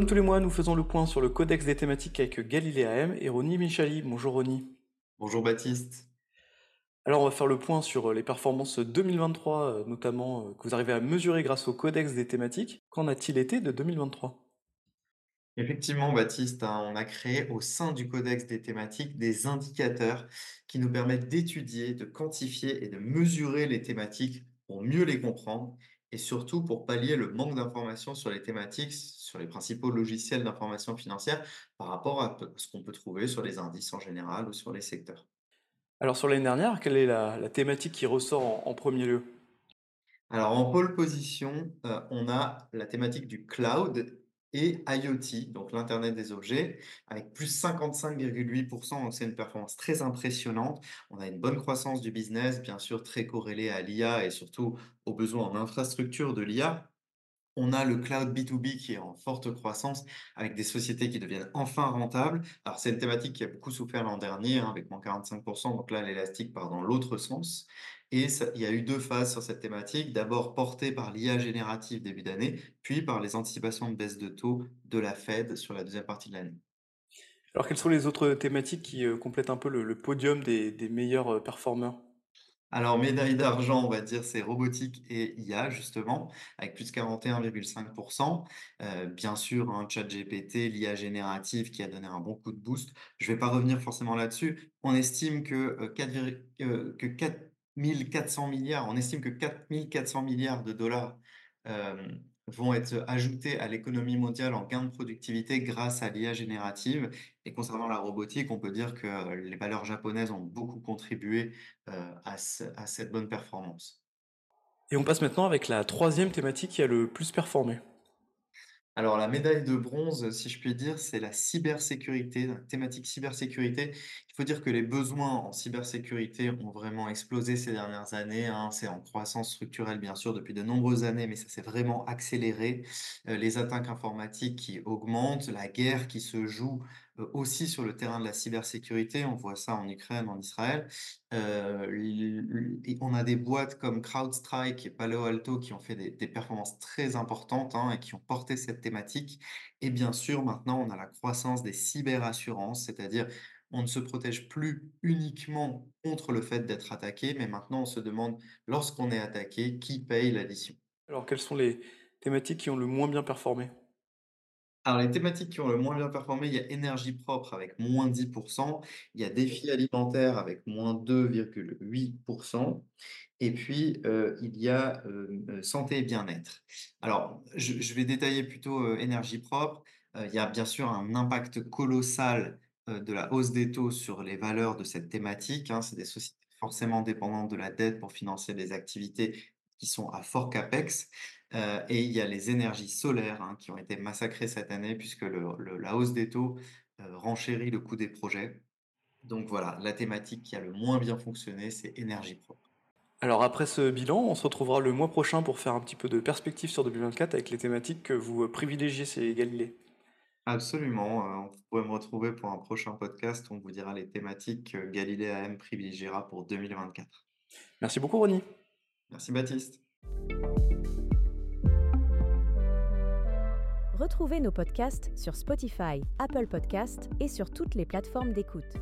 Comme tous les mois, nous faisons le point sur le codex des thématiques avec Galilée AM et Ronnie Michali. Bonjour Ronnie. Bonjour Baptiste. Alors on va faire le point sur les performances 2023, euh, notamment euh, que vous arrivez à mesurer grâce au codex des thématiques. Qu'en a-t-il été de 2023 Effectivement, Baptiste, hein, on a créé au sein du codex des thématiques des indicateurs qui nous permettent d'étudier, de quantifier et de mesurer les thématiques pour mieux les comprendre et surtout pour pallier le manque d'informations sur les thématiques, sur les principaux logiciels d'information financière par rapport à ce qu'on peut trouver sur les indices en général ou sur les secteurs. Alors sur l'année dernière, quelle est la, thématique qui ressort en, premier lieu? Alors en pole position, euh, on a la thématique du cloud et IoT, donc l'Internet des objets, avec plus 55,8%, donc c'est une performance très impressionnante. On a une bonne croissance du business, bien sûr très corrélée à l'IA et surtout aux besoins en infrastructure de l'IA. On a le cloud B2B qui est en forte croissance avec des sociétés qui deviennent enfin rentables. Alors, c'est une thématique qui a beaucoup souffert l'an dernier, hein, avec moins 45%. Donc là, l'élastique part dans l'autre sens. Et il y a eu deux phases sur cette thématique. D'abord portée par l'IA générative début d'année, puis par les anticipations de baisse de taux de la Fed sur la deuxième partie de l'année. Alors, quelles sont les autres thématiques qui euh, complètent un peu le, podium des, meilleurs euh, performeurs? Alors, médaille d'argent, on va dire, c'est robotique et IA, justement, avec plus de 41,5%. Euh, bien sûr, un chat GPT, l'IA générative qui a donné un bon coup de boost. Je ne vais pas revenir forcément là-dessus. On estime que, 4, euh, que 4400 milliards, on estime que 4400 milliards de dollars euh, vont être ajoutés à l'économie mondiale en gain de productivité grâce à l'IA générative. Et concernant la robotique, on peut dire que les valeurs japonaises ont beaucoup contribué euh, à, à cette bonne performance. Et on passe maintenant avec la troisième thématique qui a le plus performé. Alors, la médaille de bronze, si je puis dire, c'est la cybersécurité, la thématique cybersécurité. Faut dire que les besoins en cybersécurité ont vraiment explosé ces dernières années. Hein. C'est en croissance structurelle, bien sûr, depuis de nombreuses années, mais ça s'est vraiment accéléré. Euh, les attaques informatiques qui augmentent, la guerre qui se joue euh, aussi sur le terrain de la cybersécurité. On voit ça en Ukraine, en Israël. Euh, on a des boîtes comme CrowdStrike et Palo Alto qui ont fait des, performances très importantes hein, et qui ont porté cette thématique. Et bien sûr, maintenant, on a la croissance des cyberassurances, c'est-à-dire on ne se protège plus uniquement contre le fait d'être attaqué, mais maintenant on se demande, lorsqu'on est attaqué, qui paye l'addition. Alors, quelles sont les thématiques qui ont le moins bien performé? Alors, les thématiques qui ont le moins bien performé, il y a énergie propre avec moins 10%, il y a défi alimentaire avec moins 2,8%, et puis euh, il y a euh, euh, santé et bien-être. Alors, je, vais détailler plutôt énergie propre. il y a bien sûr un impact colossal de la hausse des taux sur les valeurs de cette thématique. Hein. C'est des sociétés forcément dépendantes de la dette pour financer des activités qui sont à fort capex. Euh, et il y a les énergies solaires hein, qui ont été massacrées cette année puisque la hausse des taux euh, renchérit le coût des projets. Donc voilà, la thématique qui a le moins bien fonctionné, c'est énergie propre. Alors après ce bilan, on se retrouvera le mois prochain pour faire un petit peu de perspective sur 2024 avec les thématiques que vous privilégiez chez Galilée. Absolument, euh, vous pourrez me retrouver pour un prochain podcast. On vous dira les thématiques que Galilée AM privilégiera pour 2024. Merci beaucoup Ronnie. Merci Baptiste. Retrouvez nos podcasts sur Spotify, Apple Podcasts et sur toutes les plateformes d'écoute.